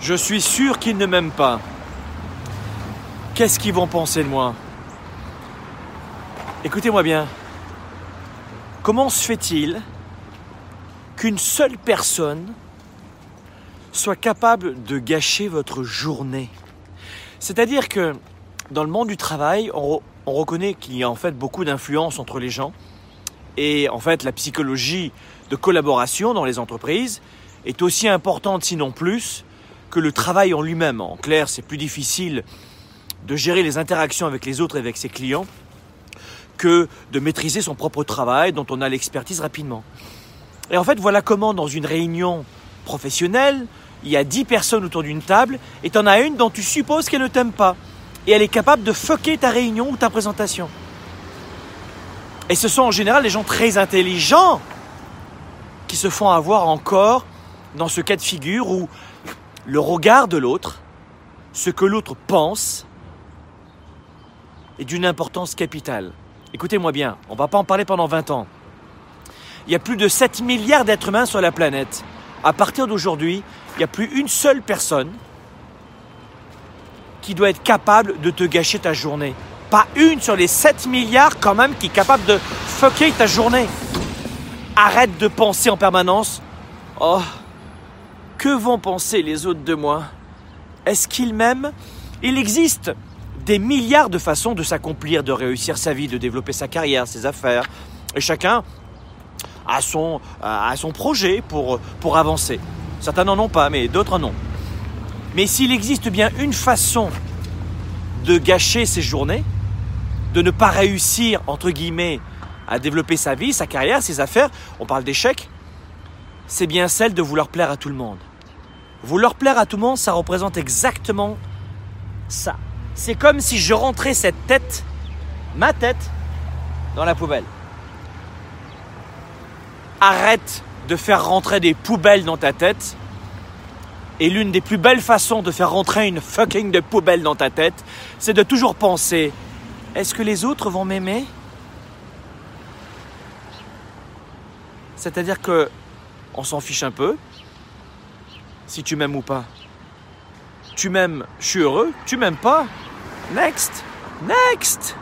Je suis sûr qu'ils ne m'aiment pas. Qu'est-ce qu'ils vont penser de moi? Écoutez-moi bien. Comment se fait-il qu'une seule personne soit capable de gâcher votre journée? C'est-à-dire que dans le monde du travail, on, on reconnaît qu'il y a en fait beaucoup d'influence entre les gens. Et en fait, la psychologie de collaboration dans les entreprises est aussi importante, sinon plus, que le travail en lui-même. En clair, c'est plus difficile de gérer les interactions avec les autres et avec ses clients que de maîtriser son propre travail dont on a l'expertise rapidement. Et en fait, voilà comment dans une réunion professionnelle, il y a 10 personnes autour d'une table et tu en as une dont tu supposes qu'elle ne t'aime pas. Et elle est capable de fucker ta réunion ou ta présentation. Et ce sont en général des gens très intelligents qui se font avoir encore dans ce cas de figure où le regard de l'autre, ce que l'autre pense, est d'une importance capitale. Écoutez-moi bien, on ne va pas en parler pendant 20 ans. Il y a plus de 7 milliards d'êtres humains sur la planète. À partir d'aujourd'hui, il n'y a plus une seule personne qui doit être capable de te gâcher ta journée. Pas une sur les 7 milliards quand même qui est capable de fucker ta journée. Arrête de penser en permanence. Oh, que vont penser les autres de moi? Est-ce qu'ils m'aiment? Il existe des milliards de façons de s'accomplir, de réussir sa vie, de développer sa carrière, ses affaires. Et chacun a son, son projet pour, pour avancer. Certains n'en ont pas, mais d'autres en ont. Mais s'il existe bien une façon de gâcher ses journées, de ne pas réussir, entre guillemets, à développer sa vie, sa carrière, ses affaires, on parle d'échec, c'est bien celle de vouloir plaire à tout le monde. Vouloir plaire à tout le monde, ça représente exactement ça. C'est comme si je rentrais cette tête, ma tête, dans la poubelle. Arrête de faire rentrer des poubelles dans ta tête. Et l'une des plus belles façons de faire rentrer une fucking de poubelle dans ta tête, c'est de toujours penser est-ce que les autres vont m'aimer? C'est-à-dire que on s'en fiche un peu si tu m'aimes ou pas. Tu m'aimes, je suis heureux. Tu m'aimes pas? Next Next